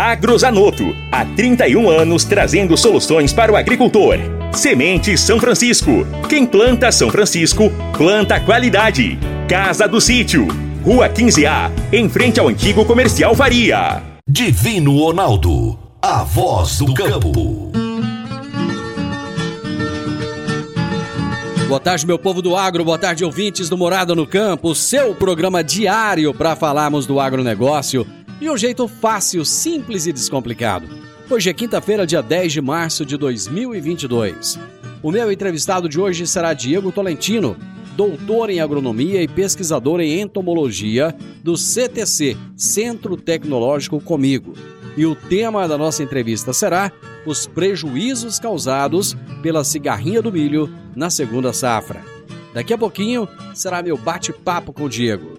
Agrozanoto. Há 31 anos trazendo soluções para o agricultor. Semente São Francisco. Quem planta São Francisco, planta qualidade. Casa do Sítio. Rua 15A, em frente ao antigo comercial Faria. Divino Ronaldo. A voz do campo. Boa tarde, meu povo do agro, boa tarde, ouvintes do Morada no Campo, seu programa diário para falarmos do agronegócio de um jeito fácil, simples e descomplicado. Hoje é quinta-feira, dia 10 de março de 2022. O meu entrevistado de hoje será Diego Tolentino, doutor em agronomia e pesquisador em entomologia do CTC, Centro Tecnológico Comigo. E o tema da nossa entrevista será os prejuízos causados pela cigarrinha do milho na segunda safra. Daqui a pouquinho será meu bate-papo com o Diego.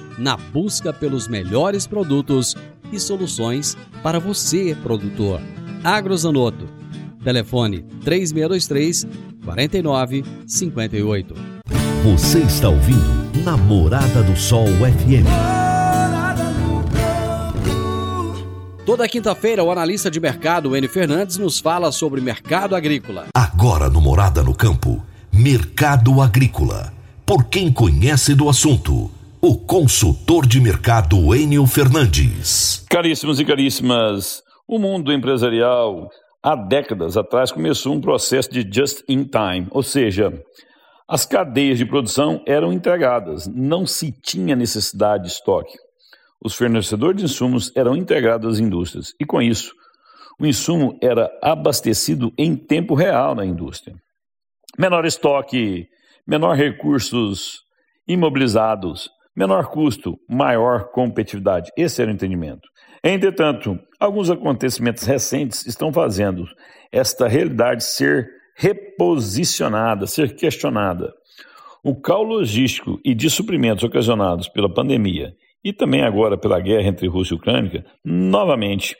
na busca pelos melhores produtos e soluções para você, produtor. Agrozanoto. Telefone 3623 4958. Você está ouvindo Namorada do Sol FM. Toda quinta-feira, o analista de mercado N Fernandes nos fala sobre mercado agrícola. Agora no Morada no Campo, Mercado Agrícola. Por quem conhece do assunto, o consultor de mercado Enio Fernandes. Caríssimos e caríssimas, o mundo empresarial há décadas atrás começou um processo de just in time, ou seja, as cadeias de produção eram entregadas, não se tinha necessidade de estoque. Os fornecedores de insumos eram integrados às indústrias e, com isso, o insumo era abastecido em tempo real na indústria. Menor estoque, menor recursos imobilizados, menor custo, maior competitividade. Esse era o entendimento. Entretanto, alguns acontecimentos recentes estão fazendo esta realidade ser reposicionada, ser questionada. O caos logístico e de suprimentos ocasionados pela pandemia e também agora pela guerra entre Rússia e Ucrânia, novamente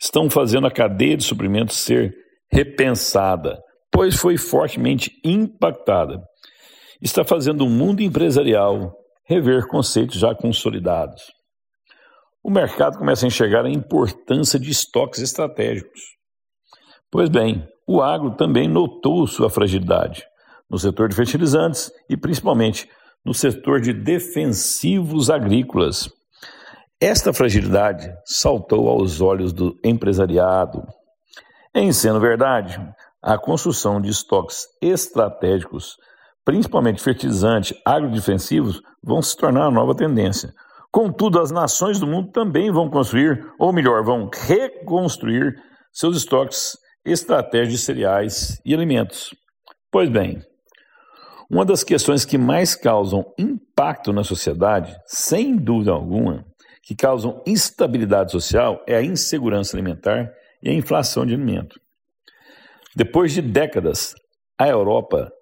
estão fazendo a cadeia de suprimentos ser repensada, pois foi fortemente impactada. Está fazendo o mundo empresarial rever conceitos já consolidados. O mercado começa a enxergar a importância de estoques estratégicos. Pois bem, o agro também notou sua fragilidade no setor de fertilizantes e principalmente no setor de defensivos agrícolas. Esta fragilidade saltou aos olhos do empresariado. Em sendo verdade, a construção de estoques estratégicos, principalmente fertilizantes agrodefensivos, vão se tornar a nova tendência. Contudo, as nações do mundo também vão construir, ou melhor, vão reconstruir seus estoques estratégicos de cereais e alimentos. Pois bem, uma das questões que mais causam impacto na sociedade, sem dúvida alguma, que causam instabilidade social, é a insegurança alimentar e a inflação de alimento. Depois de décadas, a Europa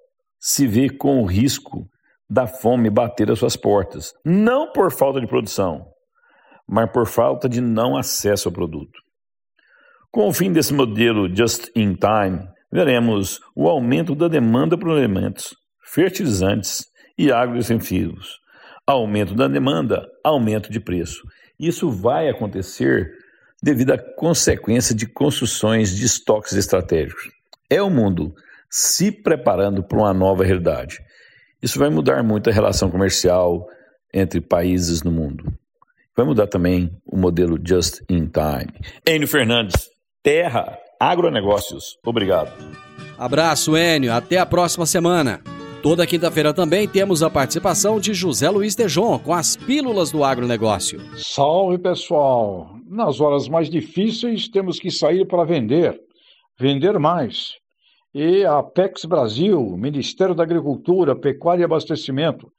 se vê com o risco da fome bater às suas portas, não por falta de produção, mas por falta de não acesso ao produto. Com o fim desse modelo just in time, veremos o aumento da demanda por alimentos, fertilizantes e agroextensivos. Aumento da demanda, aumento de preço. Isso vai acontecer devido à consequência de construções de estoques estratégicos. É o mundo se preparando para uma nova realidade. Isso vai mudar muito a relação comercial entre países no mundo. Vai mudar também o modelo just in time. Enio Fernandes, Terra Agronegócios. Obrigado. Abraço, Enio. Até a próxima semana. Toda quinta-feira também temos a participação de José Luiz Tejon com as Pílulas do Agronegócio. Salve, pessoal! Nas horas mais difíceis temos que sair para vender, vender mais. E a Apex Brasil, Ministério da Agricultura, Pecuária e Abastecimento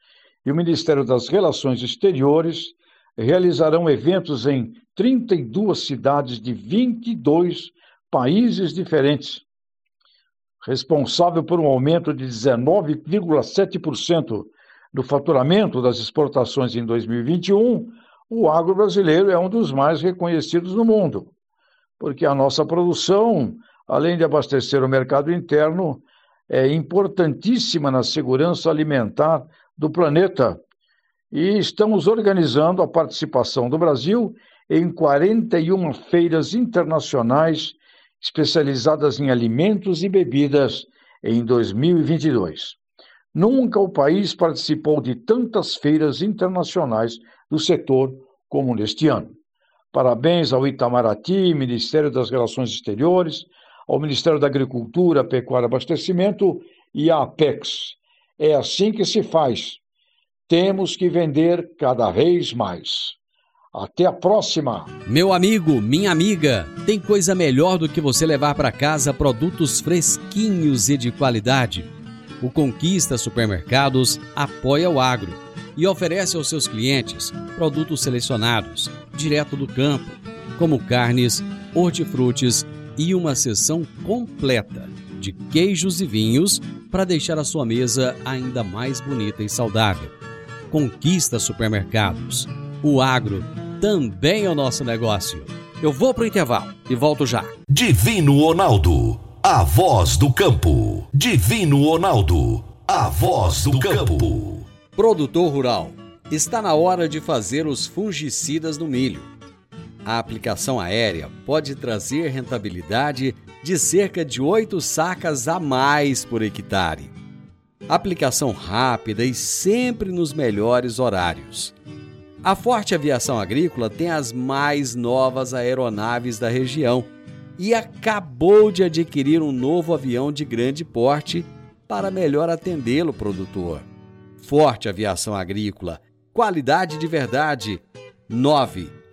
e o Ministério das Relações Exteriores realizarão eventos em 32 cidades de 22 países diferentes. Responsável por um aumento de 19,7% do faturamento das exportações em 2021, o agro brasileiro é um dos mais reconhecidos no mundo, porque a nossa produção, além de abastecer o mercado interno, é importantíssima na segurança alimentar do planeta e estamos organizando a participação do Brasil em 41 feiras internacionais especializadas em alimentos e bebidas em 2022. Nunca o país participou de tantas feiras internacionais do setor como neste ano. Parabéns ao Itamaraty, Ministério das Relações Exteriores, ao Ministério da Agricultura, Pecuária e Abastecimento e à Apex. É assim que se faz temos que vender cada vez mais. Até a próxima! Meu amigo, minha amiga, tem coisa melhor do que você levar para casa produtos fresquinhos e de qualidade. O Conquista Supermercados apoia o agro e oferece aos seus clientes produtos selecionados, direto do campo, como carnes, hortifrutis e uma seção completa de queijos e vinhos para deixar a sua mesa ainda mais bonita e saudável conquista supermercados. O agro também é o nosso negócio. Eu vou para o intervalo e volto já. Divino Ronaldo, a voz do campo. Divino Ronaldo, a voz do campo. Produtor rural, está na hora de fazer os fungicidas no milho. A aplicação aérea pode trazer rentabilidade de cerca de 8 sacas a mais por hectare aplicação rápida e sempre nos melhores horários. A Forte Aviação Agrícola tem as mais novas aeronaves da região e acabou de adquirir um novo avião de grande porte para melhor atendê-lo, produtor. Forte Aviação Agrícola, qualidade de verdade.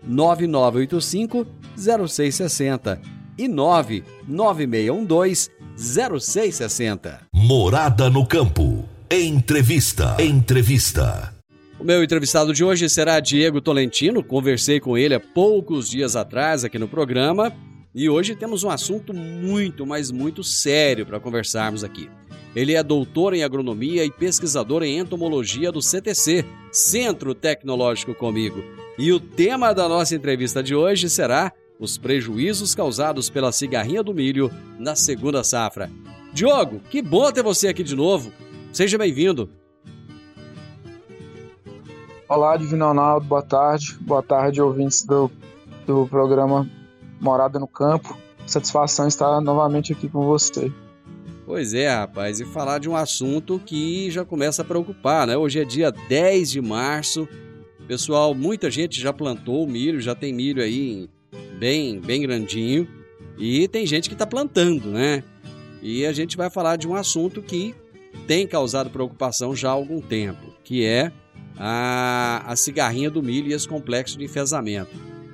99985 0660 e 99612 0660. Morada no campo. Entrevista. Entrevista. O meu entrevistado de hoje será Diego Tolentino. Conversei com ele há poucos dias atrás aqui no programa e hoje temos um assunto muito, mas muito sério para conversarmos aqui. Ele é doutor em agronomia e pesquisador em entomologia do CTC, Centro Tecnológico Comigo. E o tema da nossa entrevista de hoje será os prejuízos causados pela cigarrinha do milho na segunda safra. Diogo, que bom ter você aqui de novo. Seja bem-vindo. Olá, Divino Ronaldo, boa tarde. Boa tarde, ouvintes do, do programa Morada no Campo. Satisfação estar novamente aqui com você. Pois é, rapaz, e falar de um assunto que já começa a preocupar, né? Hoje é dia 10 de março. Pessoal, muita gente já plantou milho, já tem milho aí bem, bem grandinho. E tem gente que está plantando, né? E a gente vai falar de um assunto que tem causado preocupação já há algum tempo, que é a, a cigarrinha do milho e esse complexo de enfesamento.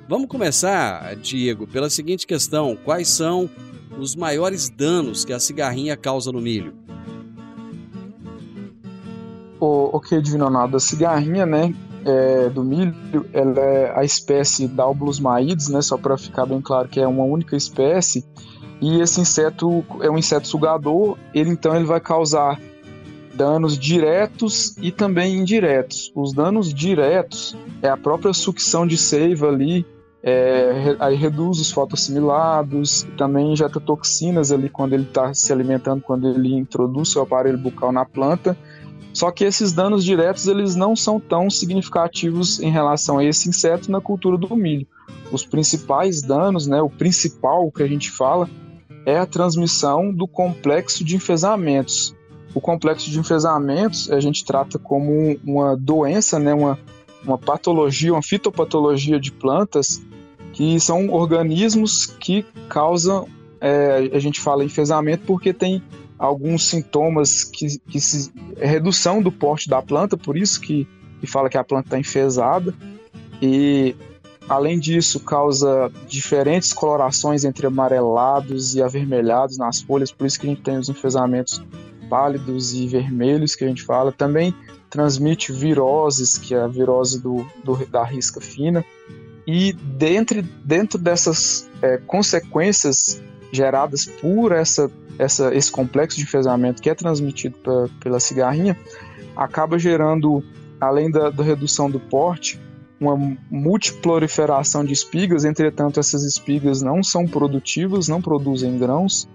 Vamos começar, Diego, pela seguinte questão: quais são os maiores danos que a cigarrinha causa no milho? O, ok, Divino a cigarrinha, né, é, do milho, ela é a espécie Dalbulus maides, né, só para ficar bem claro que é uma única espécie, e esse inseto é um inseto sugador, ele então ele vai causar danos diretos e também indiretos. Os danos diretos é a própria sucção de seiva ali, é, aí reduz os fotoassimilados, também injeta toxinas ali quando ele está se alimentando, quando ele introduz seu aparelho bucal na planta. Só que esses danos diretos eles não são tão significativos em relação a esse inseto na cultura do milho. Os principais danos, né, o principal que a gente fala, é a transmissão do complexo de enfesamentos. O complexo de enfesamentos a gente trata como uma doença, né, uma, uma patologia, uma fitopatologia de plantas, que são organismos que causam, é, a gente fala enfesamento porque tem alguns sintomas que, que se, é redução do porte da planta, por isso que, que fala que a planta está enfesada. E além disso, causa diferentes colorações entre amarelados e avermelhados nas folhas, por isso que a gente tem os enfesamentos pálidos e vermelhos que a gente fala. Também transmite viroses, que é a virose do, do da risca fina. E dentro, dentro dessas é, consequências geradas por essa, essa, esse complexo de enfesamento que é transmitido pra, pela cigarrinha, acaba gerando, além da, da redução do porte, uma multiproliferação de espigas, entretanto, essas espigas não são produtivas, não produzem grãos.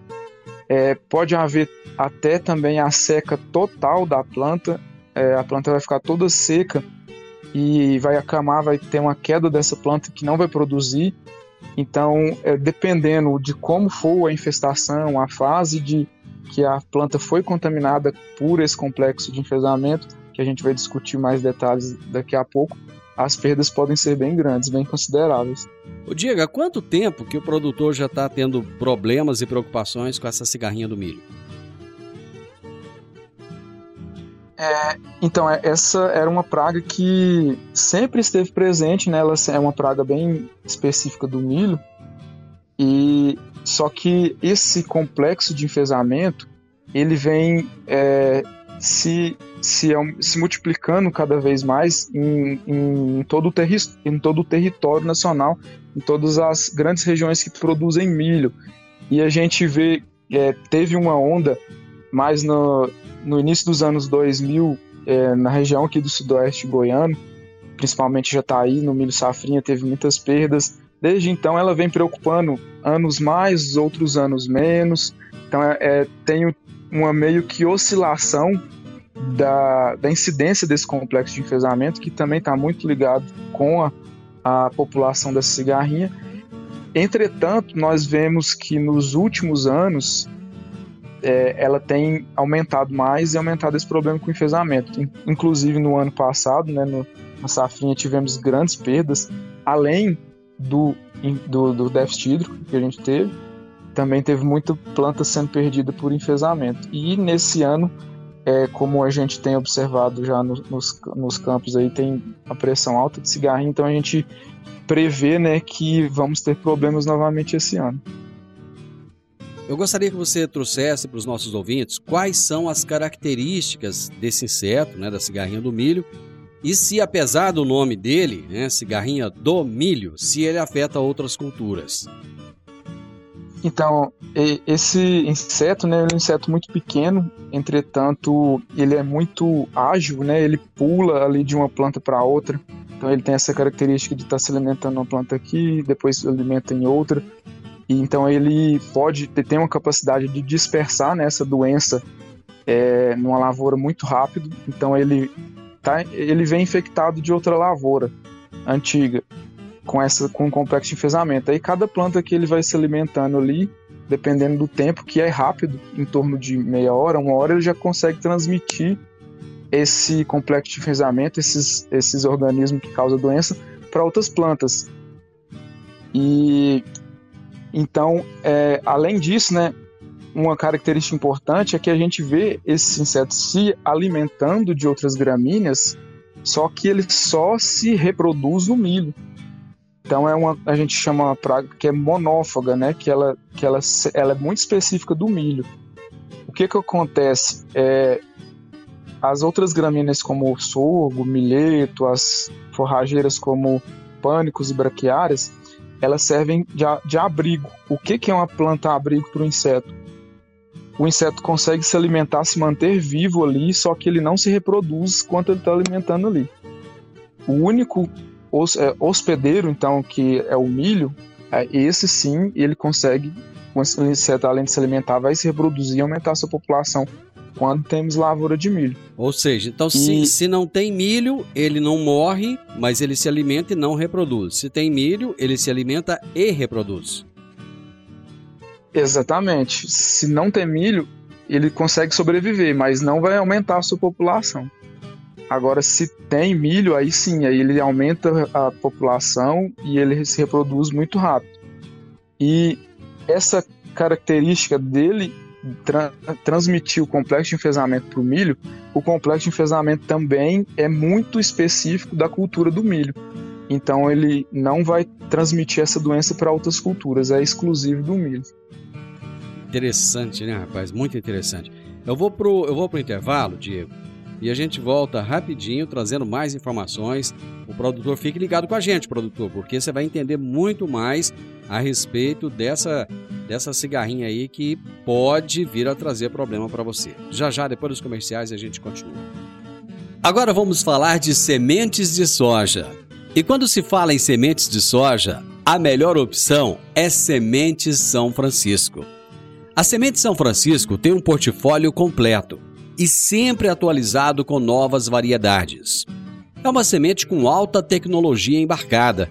É, pode haver até também a seca total da planta, é, a planta vai ficar toda seca e vai acamar, vai ter uma queda dessa planta que não vai produzir. Então, é, dependendo de como for a infestação, a fase de que a planta foi contaminada por esse complexo de enfesamento, que a gente vai discutir mais detalhes daqui a pouco, as perdas podem ser bem grandes, bem consideráveis. O Diego, há quanto tempo que o produtor já está tendo problemas e preocupações com essa cigarrinha do milho? É, então, é, essa era uma praga que sempre esteve presente, né? Ela é uma praga bem específica do milho. E só que esse complexo de enfesamento ele vem é, se, se, se multiplicando cada vez mais em, em, todo o terri em todo o território nacional, em todas as grandes regiões que produzem milho. E a gente vê, é, teve uma onda mais no, no início dos anos 2000, é, na região aqui do sudoeste goiano, principalmente Jataí, no milho safrinha, teve muitas perdas. Desde então ela vem preocupando anos mais, outros anos menos. Então é, é tem uma meio que oscilação da, da incidência desse complexo de enfesamento, que também está muito ligado com a, a população dessa cigarrinha. Entretanto, nós vemos que nos últimos anos é, ela tem aumentado mais e aumentado esse problema com o enfesamento. Inclusive no ano passado, né, no, na safrinha, tivemos grandes perdas, além do, do, do déficit hídrico que a gente teve, também teve muita planta sendo perdida por enfesamento. E nesse ano, é, como a gente tem observado já no, nos, nos campos aí, tem a pressão alta de cigarrinho, então a gente prevê né, que vamos ter problemas novamente esse ano. Eu gostaria que você trouxesse para os nossos ouvintes quais são as características desse inseto, né, da cigarrinha do milho, e se, apesar do nome dele, né, cigarrinha do milho, se ele afeta outras culturas. Então, esse inseto, né, é um inseto muito pequeno, entretanto, ele é muito ágil, né, ele pula ali de uma planta para outra. Então, ele tem essa característica de estar tá se alimentando uma planta aqui, depois se alimenta em outra. Então, ele pode ter, uma capacidade de dispersar né, essa doença é, numa lavoura muito rápido. Então, ele, tá, ele vem infectado de outra lavoura antiga com essa com um complexo de enfesamento. Aí cada planta que ele vai se alimentando ali, dependendo do tempo, que é rápido, em torno de meia hora, uma hora, ele já consegue transmitir esse complexo de enfesamento, esses, esses organismos que causam doença, para outras plantas. E então, é, além disso, né, uma característica importante é que a gente vê esses insetos se alimentando de outras gramíneas, só que ele só se reproduz no milho. Então é uma a gente chama uma praga que é monófaga, né? Que ela que ela, ela é muito específica do milho. O que que acontece? É, as outras gramíneas como sorgo, milheto, as forrageiras como pânicos e braquiárias, elas servem de, de abrigo. O que que é uma planta abrigo para o inseto? O inseto consegue se alimentar, se manter vivo ali, só que ele não se reproduz quanto ele está alimentando ali. O único é, hospedeiro, então, que é o milho, é, esse sim, ele consegue, esse inseto, além de se alimentar, vai se reproduzir e aumentar a sua população quando temos lavoura de milho. Ou seja, então se, se não tem milho, ele não morre, mas ele se alimenta e não reproduz. Se tem milho, ele se alimenta e reproduz. Exatamente. Se não tem milho, ele consegue sobreviver, mas não vai aumentar a sua população. Agora, se tem milho, aí sim, aí ele aumenta a população e ele se reproduz muito rápido. E essa característica dele tra transmitir o complexo de enfesamento para o milho, o complexo de enfesamento também é muito específico da cultura do milho. Então ele não vai transmitir essa doença para outras culturas, é exclusivo do milho. Interessante, né, rapaz? Muito interessante. Eu vou pro, eu vou pro intervalo, Diego, e a gente volta rapidinho trazendo mais informações. O produtor fique ligado com a gente, produtor, porque você vai entender muito mais a respeito dessa dessa cigarrinha aí que pode vir a trazer problema para você. Já já depois dos comerciais a gente continua. Agora vamos falar de sementes de soja. E quando se fala em sementes de soja, a melhor opção é Sementes São Francisco. A Semente São Francisco tem um portfólio completo e sempre atualizado com novas variedades. É uma semente com alta tecnologia embarcada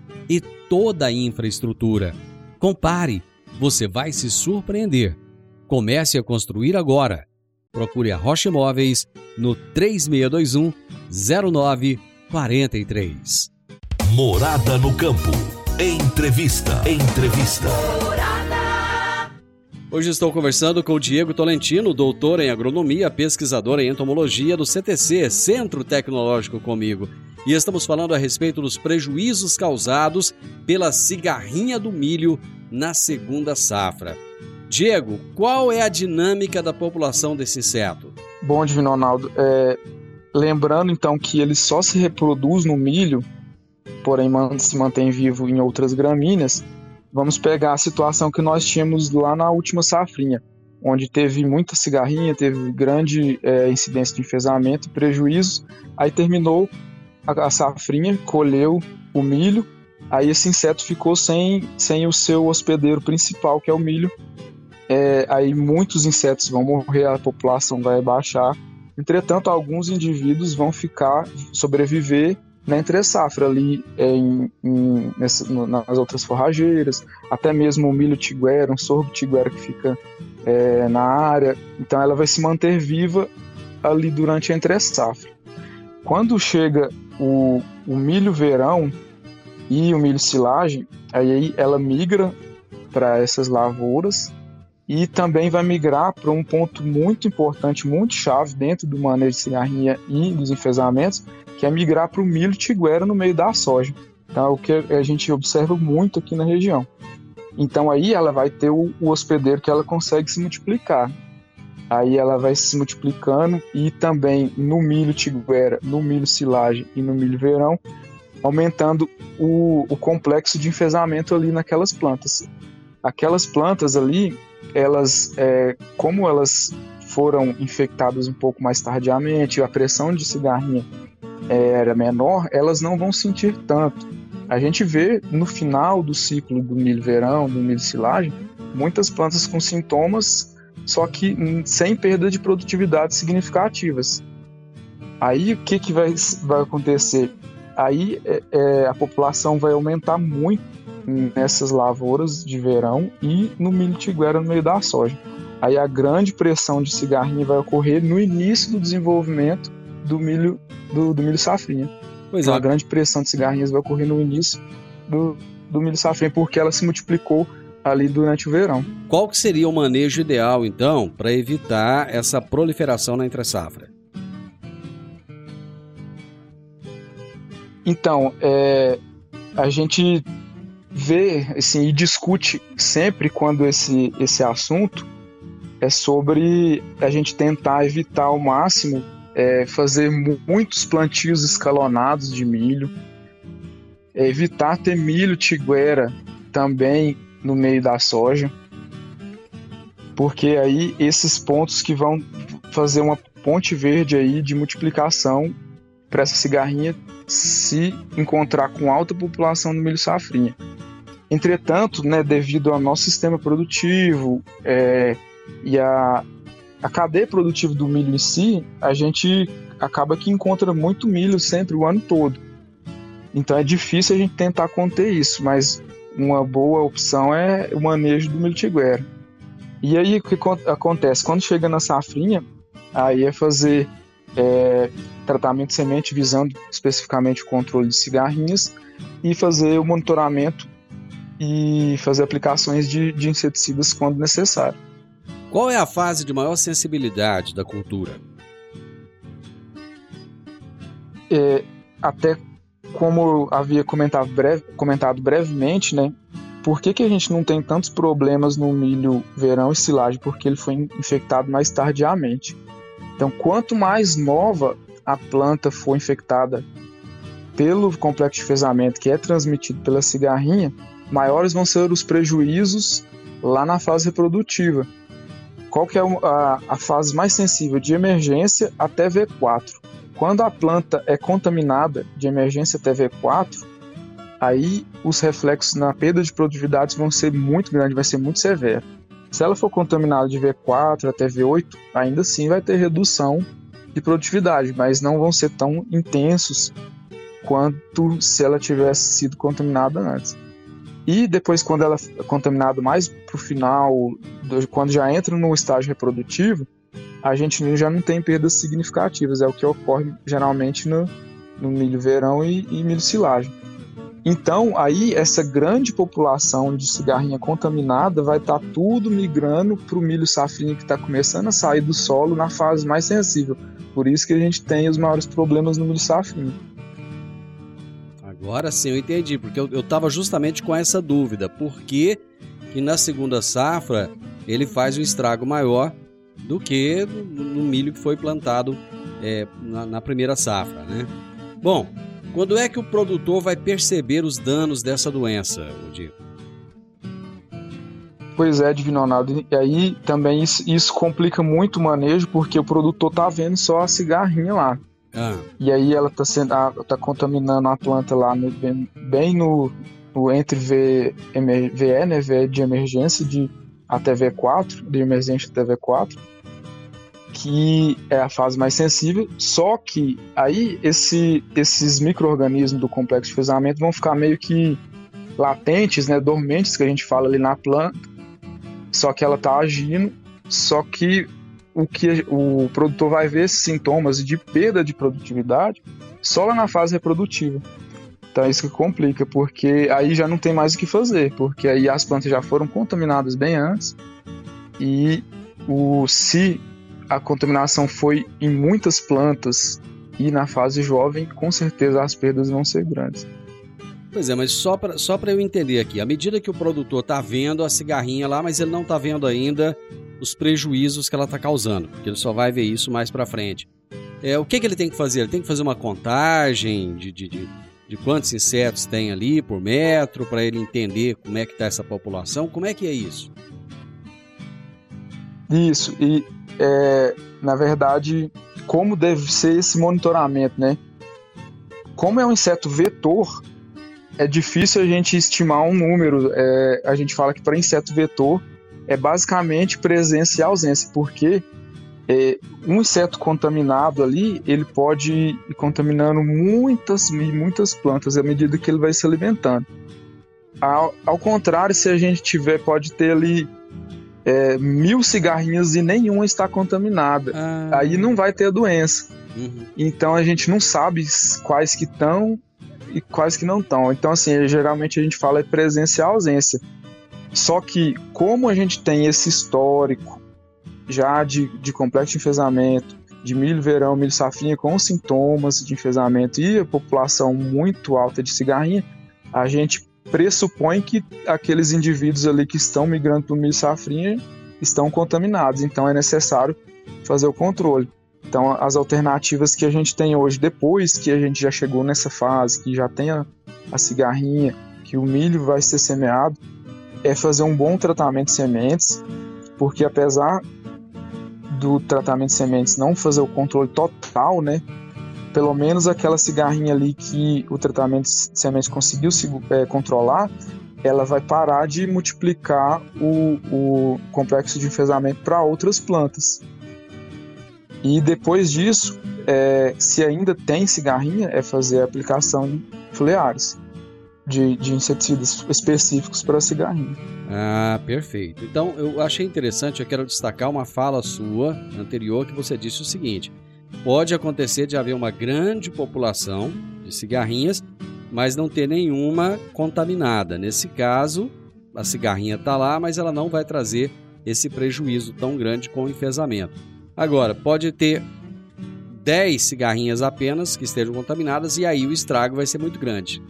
e toda a infraestrutura. Compare você vai se surpreender. Comece a construir agora. Procure a Rocha Imóveis no 3621 0943. Morada no campo. Entrevista. Entrevista. Hoje estou conversando com o Diego Tolentino, doutor em agronomia, pesquisador em entomologia do CTC, Centro Tecnológico Comigo. E estamos falando a respeito dos prejuízos causados pela cigarrinha do milho na segunda safra. Diego, qual é a dinâmica da população desse inseto? Bom, Divino Ronaldo, é, lembrando então que ele só se reproduz no milho, porém se mantém vivo em outras gramíneas, vamos pegar a situação que nós tínhamos lá na última safrinha, onde teve muita cigarrinha, teve grande é, incidência de enfesamento e prejuízos, aí terminou a, safrinha, colheu o milho, aí esse inseto ficou sem, sem o seu hospedeiro principal, que é o milho. É, aí muitos insetos vão morrer, a população vai baixar. Entretanto, alguns indivíduos vão ficar, sobreviver na entre safra ali é, em, em, nessa, nas outras forrageiras, até mesmo o milho tiguera, um sorgo tiguera que fica é, na área. Então ela vai se manter viva ali durante a entre safra. Quando chega o, o milho verão, e o milho silagem, aí ela migra para essas lavouras e também vai migrar para um ponto muito importante, muito chave dentro do manejo de cigarrinha e dos enfesamentos, que é migrar para o milho tiguera no meio da soja. É o que a gente observa muito aqui na região. Então aí ela vai ter o, o hospedeiro que ela consegue se multiplicar. Aí ela vai se multiplicando e também no milho tiguera, no milho silagem e no milho verão, aumentando o, o complexo de enfesamento ali naquelas plantas. Aquelas plantas ali, elas, é, como elas foram infectadas um pouco mais tardiamente, a pressão de cigarrinha é, era menor, elas não vão sentir tanto. A gente vê no final do ciclo do milho verão, do milho silagem, muitas plantas com sintomas, só que sem perda de produtividade significativas. Aí o que, que vai, vai acontecer? aí é, é, a população vai aumentar muito nessas lavouras de verão e no milho tiguera no meio da soja. Aí a grande pressão de cigarrinha vai ocorrer no início do desenvolvimento do milho do, do milho safrinha. Pois então, é. a grande pressão de cigarrinhas vai ocorrer no início do, do milho safrinha porque ela se multiplicou ali durante o verão. Qual que seria o manejo ideal então para evitar essa proliferação na entre safra? Então, é, a gente vê assim, e discute sempre quando esse, esse assunto é sobre a gente tentar evitar ao máximo é, fazer muitos plantios escalonados de milho, é, evitar ter milho tiguera também no meio da soja, porque aí esses pontos que vão fazer uma ponte verde aí de multiplicação para essa cigarrinha se encontrar com alta população no milho safrinha. Entretanto, né, devido ao nosso sistema produtivo é, e a, a cadeia produtiva do milho em si, a gente acaba que encontra muito milho sempre o ano todo. Então é difícil a gente tentar conter isso, mas uma boa opção é o manejo do milho tiguera. E aí o que acontece? Quando chega na safrinha, aí é fazer é, tratamento de semente visando especificamente o controle de cigarrinhas e fazer o monitoramento e fazer aplicações de, de inseticidas quando necessário. Qual é a fase de maior sensibilidade da cultura? É, até como havia comentado, breve, comentado brevemente, né? Por que, que a gente não tem tantos problemas no milho verão e silagem? Porque ele foi infectado mais tardiamente. Então, quanto mais nova a planta for infectada pelo complexo de fezamento que é transmitido pela cigarrinha, maiores vão ser os prejuízos lá na fase reprodutiva. Qual que é a, a fase mais sensível? De emergência até V4. Quando a planta é contaminada de emergência até V4, aí os reflexos na perda de produtividade vão ser muito grandes, vai ser muito severo. Se ela for contaminada de V4 até V8, ainda assim vai ter redução de produtividade, mas não vão ser tão intensos quanto se ela tivesse sido contaminada antes. E depois, quando ela é contaminada mais para o final, quando já entra no estágio reprodutivo, a gente já não tem perdas significativas. É o que ocorre geralmente no, no milho verão e, e milho silagem. Então, aí, essa grande população de cigarrinha contaminada vai estar tá tudo migrando para o milho safrinha que está começando a sair do solo na fase mais sensível. Por isso que a gente tem os maiores problemas no milho safrinha. Agora sim eu entendi, porque eu, estava justamente com essa dúvida. Por que, que na segunda safra ele faz um estrago maior do que no, milho que foi plantado é, na, na primeira safra, né? Bom, quando é que o produtor vai perceber os danos dessa doença, Odir? Pois é, Divino Ronaldo. E aí também isso, isso, complica muito o manejo, porque o produtor tá vendo só a cigarrinha lá. Ah. E aí ela tá, sendo, tá contaminando a planta lá no, bem, bem no, no, entre v, VE, né? VE de emergência de até V4, de emergência até V4 que é a fase mais sensível, só que aí esse, esses micro-organismos do complexo de fezamento vão ficar meio que latentes, né, dormentes, que a gente fala ali na planta, só que ela está agindo, só que o que o produtor vai ver esses sintomas de perda de produtividade só lá na fase reprodutiva. Então é isso que complica, porque aí já não tem mais o que fazer, porque aí as plantas já foram contaminadas bem antes e o se a contaminação foi em muitas plantas e na fase jovem, com certeza as perdas vão ser grandes. Pois é, mas só para só eu entender aqui, à medida que o produtor está vendo a cigarrinha lá, mas ele não está vendo ainda os prejuízos que ela está causando, porque ele só vai ver isso mais para frente. É, o que, que ele tem que fazer? Ele tem que fazer uma contagem de, de, de, de quantos insetos tem ali por metro, para ele entender como é que está essa população. Como é que é isso? Isso, e é, na verdade, como deve ser esse monitoramento, né? Como é um inseto vetor, é difícil a gente estimar um número. É, a gente fala que para inseto vetor é basicamente presença e ausência, porque é, um inseto contaminado ali, ele pode ir contaminando muitas muitas plantas à medida que ele vai se alimentando. Ao, ao contrário, se a gente tiver, pode ter ali é, mil cigarrinhos e nenhuma está contaminada. Ah. Aí não vai ter a doença. Uhum. Então a gente não sabe quais que estão e quais que não estão. Então, assim, geralmente a gente fala é presença e ausência. Só que, como a gente tem esse histórico já de, de complexo de enfesamento, de milho verão, milho safrinha com sintomas de enfesamento e a população muito alta de cigarrinha, a gente pressupõe que aqueles indivíduos ali que estão migrando para o milho safrinha estão contaminados, então é necessário fazer o controle. Então, as alternativas que a gente tem hoje, depois que a gente já chegou nessa fase, que já tem a, a cigarrinha, que o milho vai ser semeado, é fazer um bom tratamento de sementes, porque apesar do tratamento de sementes não fazer o controle total, né? Pelo menos aquela cigarrinha ali que o tratamento de sementes conseguiu se, é, controlar, ela vai parar de multiplicar o, o complexo de enfesamento para outras plantas. E depois disso, é, se ainda tem cigarrinha, é fazer a aplicação de foliares de, de inseticidas específicos para cigarrinho. Ah, perfeito. Então, eu achei interessante, eu quero destacar uma fala sua anterior que você disse o seguinte: pode acontecer de haver uma grande população de cigarrinhas, mas não ter nenhuma contaminada. Nesse caso, a cigarrinha está lá, mas ela não vai trazer esse prejuízo tão grande com o enfesamento. Agora, pode ter 10 cigarrinhas apenas que estejam contaminadas e aí o estrago vai ser muito grande.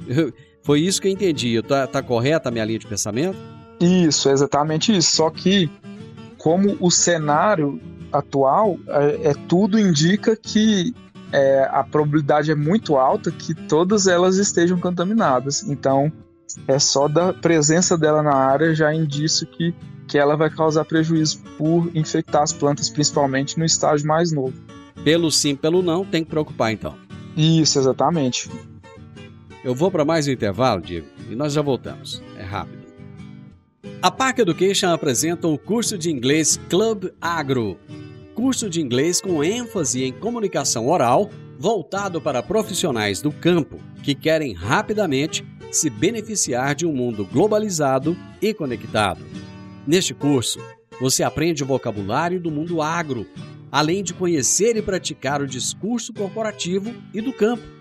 Foi isso que eu entendi. Tá, tá correta a minha linha de pensamento? Isso, é exatamente isso. Só que, como o cenário atual, é, é tudo indica que é, a probabilidade é muito alta que todas elas estejam contaminadas. Então, é só da presença dela na área já indício que, que ela vai causar prejuízo por infectar as plantas, principalmente no estágio mais novo. Pelo sim, pelo não, tem que preocupar então. Isso, exatamente. Eu vou para mais um intervalo, Diego, e nós já voltamos. É rápido. A Park Education apresenta o curso de inglês Club Agro. Curso de inglês com ênfase em comunicação oral, voltado para profissionais do campo que querem rapidamente se beneficiar de um mundo globalizado e conectado. Neste curso, você aprende o vocabulário do mundo agro, além de conhecer e praticar o discurso corporativo e do campo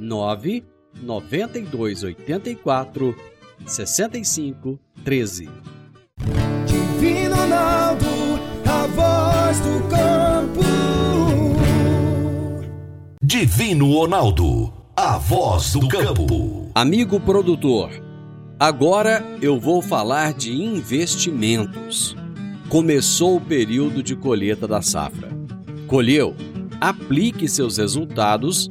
9 92 84 65 13. Divino Ronaldo, a voz do campo. Divino Ronaldo, a voz do campo. Amigo produtor, agora eu vou falar de investimentos. Começou o período de colheita da safra. Colheu? Aplique seus resultados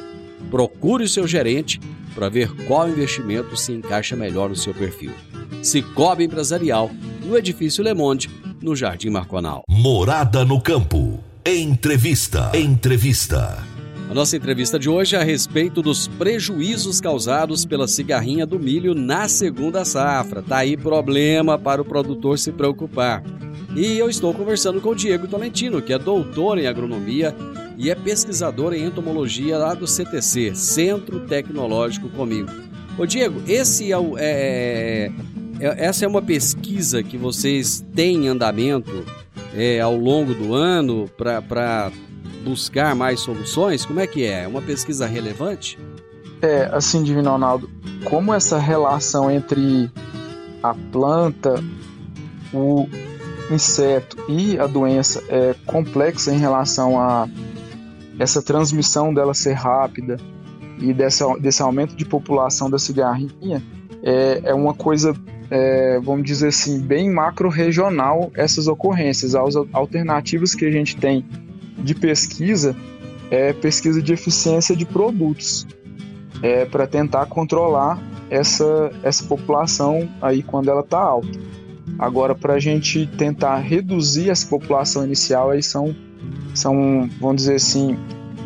Procure o seu gerente para ver qual investimento se encaixa melhor no seu perfil. Cicobi Empresarial, no Edifício Le Monde, no Jardim Marconal. Morada no Campo. Entrevista. Entrevista. A nossa entrevista de hoje é a respeito dos prejuízos causados pela cigarrinha do milho na segunda safra. Tá aí problema para o produtor se preocupar. E eu estou conversando com o Diego Tolentino, que é doutor em agronomia e é pesquisador em entomologia lá do CTC, Centro Tecnológico Comigo. Ô Diego, esse é, o, é, é, essa é uma pesquisa que vocês têm em andamento é, ao longo do ano para buscar mais soluções? Como é que é? É uma pesquisa relevante? É, assim, Divino Ronaldo, como essa relação entre a planta, o inseto e a doença é complexa em relação a essa transmissão dela ser rápida e dessa, desse aumento de população da cigarrinha, é, é uma coisa, é, vamos dizer assim, bem macro-regional essas ocorrências. As alternativas que a gente tem de pesquisa é pesquisa de eficiência de produtos, é, para tentar controlar essa, essa população aí quando ela está alta. Agora, para a gente tentar reduzir essa população inicial, aí são, são, vamos dizer assim,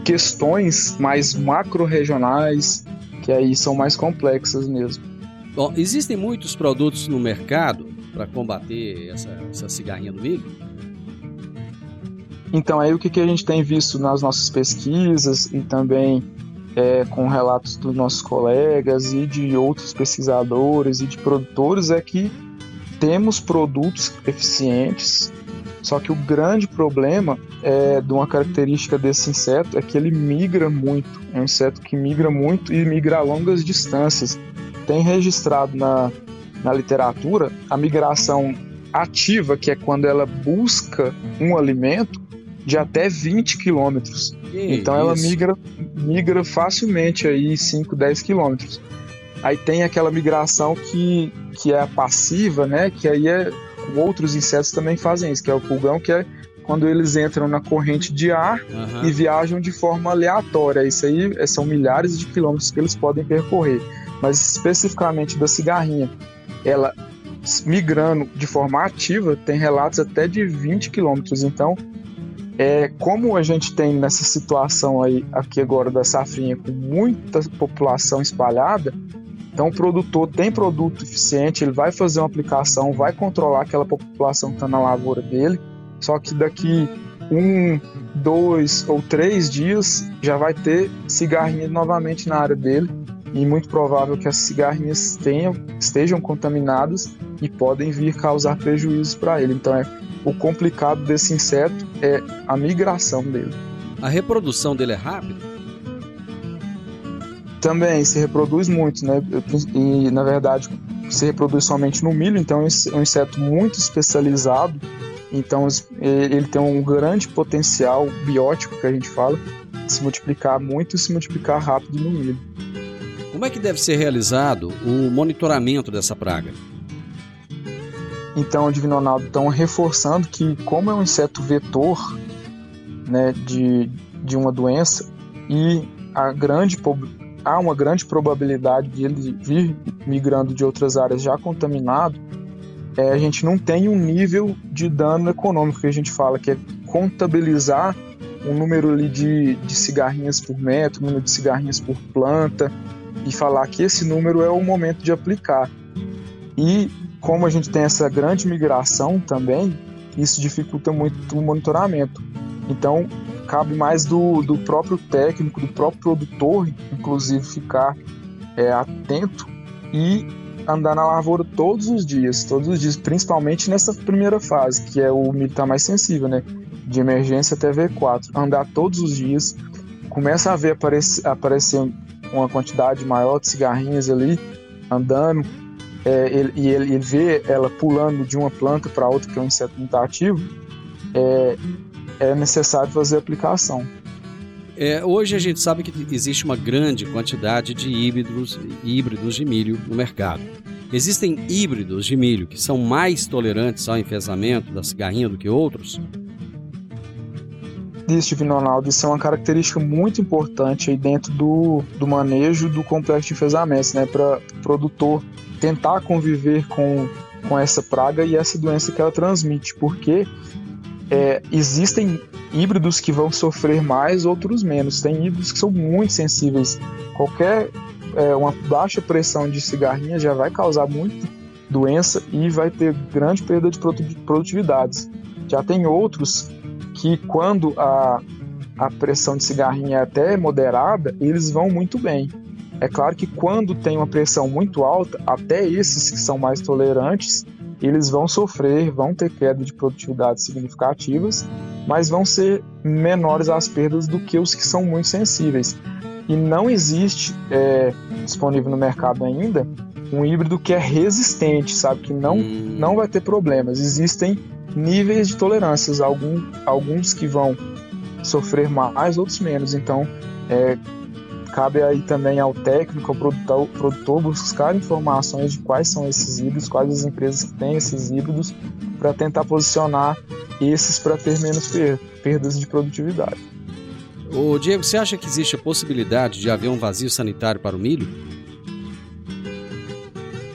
questões mais macro-regionais, que aí são mais complexas mesmo. Bom, existem muitos produtos no mercado para combater essa, essa cigarrinha do milho? Então, aí o que, que a gente tem visto nas nossas pesquisas e também é, com relatos dos nossos colegas e de outros pesquisadores e de produtores é que temos produtos eficientes, só que o grande problema é, de uma característica desse inseto é que ele migra muito. É um inseto que migra muito e migra a longas distâncias. Tem registrado na, na literatura a migração ativa, que é quando ela busca um alimento, de até 20 quilômetros. Então ela migra, migra facilmente aí 5, 10 quilômetros. Aí tem aquela migração que, que é passiva, né? Que aí é, outros insetos também fazem isso, que é o pulgão, que é quando eles entram na corrente de ar uhum. e viajam de forma aleatória. Isso aí é, são milhares de quilômetros que eles podem percorrer. Mas especificamente da cigarrinha, ela migrando de forma ativa, tem relatos até de 20 quilômetros. Então, é, como a gente tem nessa situação aí aqui agora da safrinha com muita população espalhada, então o produtor tem produto eficiente, ele vai fazer uma aplicação, vai controlar aquela população que está na lavoura dele, só que daqui um, dois ou três dias já vai ter cigarrinha novamente na área dele e muito provável que as cigarrinhas tenham, estejam contaminadas e podem vir causar prejuízos para ele. Então é o complicado desse inseto é a migração dele. A reprodução dele é rápida? Também se reproduz muito, né? E na verdade se reproduz somente no milho, então é um inseto muito especializado. Então ele tem um grande potencial biótico que a gente fala, de se multiplicar muito e se multiplicar rápido no milho. Como é que deve ser realizado o monitoramento dessa praga? Então, o Divino Ronaldo estão reforçando que, como é um inseto vetor né, de, de uma doença e a grande, há uma grande probabilidade de ele vir migrando de outras áreas já contaminado, é, a gente não tem um nível de dano econômico que a gente fala, que é contabilizar um número ali de, de cigarrinhas por metro, número de cigarrinhas por planta, e falar que esse número é o momento de aplicar. E como a gente tem essa grande migração também, isso dificulta muito o monitoramento. Então, cabe mais do, do próprio técnico, do próprio produtor, inclusive, ficar é, atento e andar na lavoura todos os dias, todos os dias, principalmente nessa primeira fase, que é o milho tá mais sensível, né? De emergência até V4. Andar todos os dias, começa a ver aparecer, aparecer uma quantidade maior de cigarrinhas ali, andando, é, ele, e ele, ele, vê ela pulando de uma planta para outra, que é um inseto muito ativo, é, é necessário fazer a aplicação. É, hoje a gente sabe que existe uma grande quantidade de híbridos, híbridos de milho no mercado. Existem híbridos de milho que são mais tolerantes ao enfesamento da cigarrinha do que outros? Isso, Divino Ronaldo, isso é uma característica muito importante aí dentro do, do manejo do complexo de enfesamentos, né, para o produtor tentar conviver com, com essa praga e essa doença que ela transmite, porque é, existem híbridos que vão sofrer mais, outros menos. Tem híbridos que são muito sensíveis. Qualquer é, uma baixa pressão de cigarrinha já vai causar muita doença e vai ter grande perda de produtividades. Já tem outros que quando a, a pressão de cigarrinha é até moderada, eles vão muito bem. É claro que quando tem uma pressão muito alta, até esses que são mais tolerantes, eles vão sofrer, vão ter queda de produtividade significativas, mas vão ser menores as perdas do que os que são muito sensíveis. E não existe é, disponível no mercado ainda um híbrido que é resistente, sabe? Que não, hum. não vai ter problemas. Existem níveis de tolerâncias, algum, alguns que vão sofrer mais, outros menos. Então, é, cabe aí também ao técnico, ao produtor, produtor, buscar informações de quais são esses híbridos, quais as empresas que têm esses híbridos, para tentar posicionar esses para ter menos per perdas de produtividade. O Diego, você acha que existe a possibilidade de haver um vazio sanitário para o milho?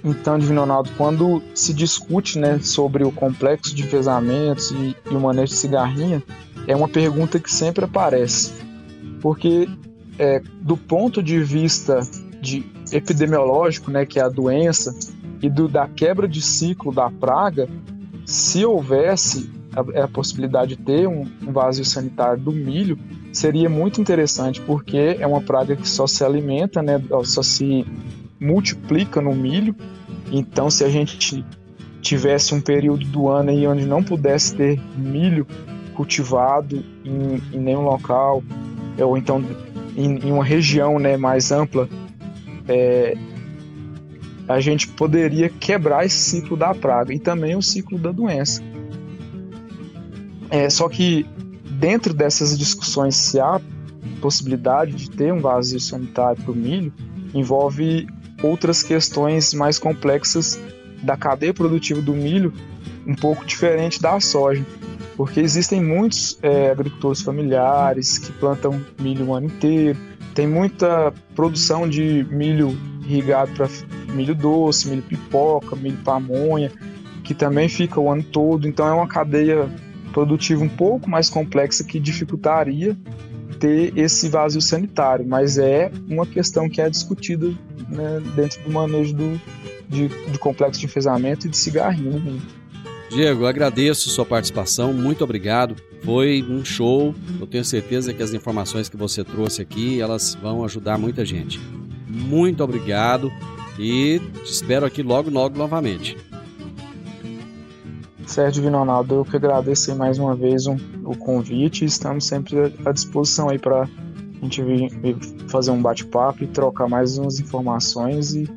Então, Divino Ronaldo, quando se discute né, sobre o complexo de pesamentos e, e o manejo de cigarrinha, é uma pergunta que sempre aparece. Porque, é, do ponto de vista de epidemiológico, né, que é a doença, e do, da quebra de ciclo da praga, se houvesse a, a possibilidade de ter um, um vazio sanitário do milho, seria muito interessante, porque é uma praga que só se alimenta, né, só se multiplica no milho. Então, se a gente tivesse um período do ano aí onde não pudesse ter milho cultivado em, em nenhum local, ou então em, em uma região né, mais ampla, é, a gente poderia quebrar esse ciclo da praga e também o ciclo da doença. É, só que dentro dessas discussões, se há possibilidade de ter um vazio sanitário para o milho, envolve outras questões mais complexas da cadeia produtiva do milho, um pouco diferente da soja, porque existem muitos é, agricultores familiares que plantam milho o ano inteiro, tem muita produção de milho irrigado para milho doce, milho pipoca, milho pamonha, que também fica o ano todo, então é uma cadeia produtiva um pouco mais complexa que dificultaria ter esse vazio sanitário, mas é uma questão que é discutida né, dentro do manejo do, de, de complexo de enfesamento e de cigarrinho. Diego, agradeço sua participação, muito obrigado. Foi um show. Eu tenho certeza que as informações que você trouxe aqui, elas vão ajudar muita gente. Muito obrigado e te espero aqui logo, logo novamente. Sérgio Vinonaldo, eu que agradeço mais uma vez um, o convite. Estamos sempre à disposição aí para a gente vir, vir fazer um bate-papo e trocar mais umas informações. E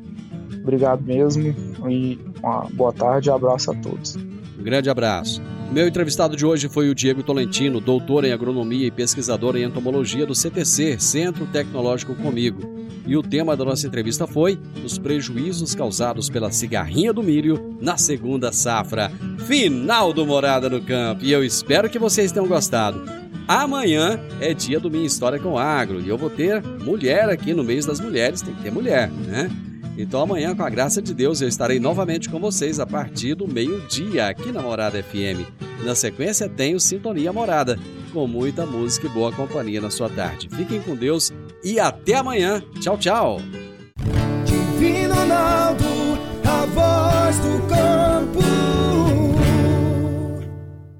obrigado mesmo e uma boa tarde abraço a todos. Grande abraço. Meu entrevistado de hoje foi o Diego Tolentino, doutor em agronomia e pesquisador em entomologia do CTC, Centro Tecnológico Comigo. E o tema da nossa entrevista foi os prejuízos causados pela cigarrinha do milho na segunda safra. Final do Morada no Campo. E eu espero que vocês tenham gostado. Amanhã é dia do Minha História com Agro e eu vou ter mulher aqui no mês das mulheres, tem que ter mulher, né? Então amanhã, com a graça de Deus, eu estarei novamente com vocês a partir do meio-dia aqui na Morada FM. Na sequência tem o Sintonia Morada, com muita música e boa companhia na sua tarde. Fiquem com Deus e até amanhã. Tchau, tchau. Divino Ronaldo, a voz do